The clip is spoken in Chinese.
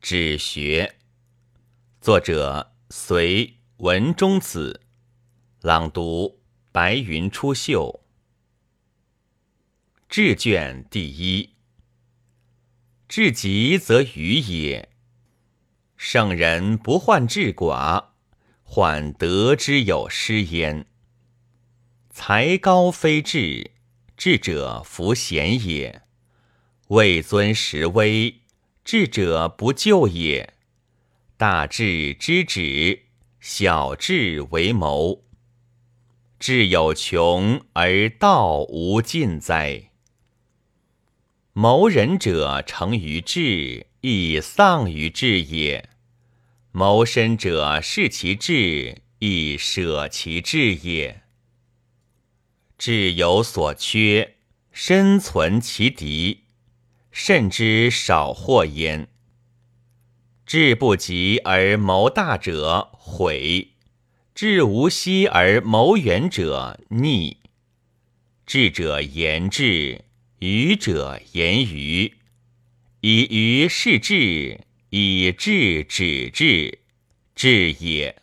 止学。作者：隋文中子。朗读：白云出岫。志卷第一。至极则愚也。圣人不患志寡，患得之有失焉。才高非志，智者弗贤也；位尊实威，智者不就也。大智之止，小智为谋。智有穷而道无尽哉！谋人者成于智，亦丧于智也；谋身者恃其智，亦舍其智也。智有所缺，身存其敌，甚之少祸焉。志不及而谋大者悔，志无息而谋远者逆。智者言智。愚者言愚，以愚示智，以智止智，智也。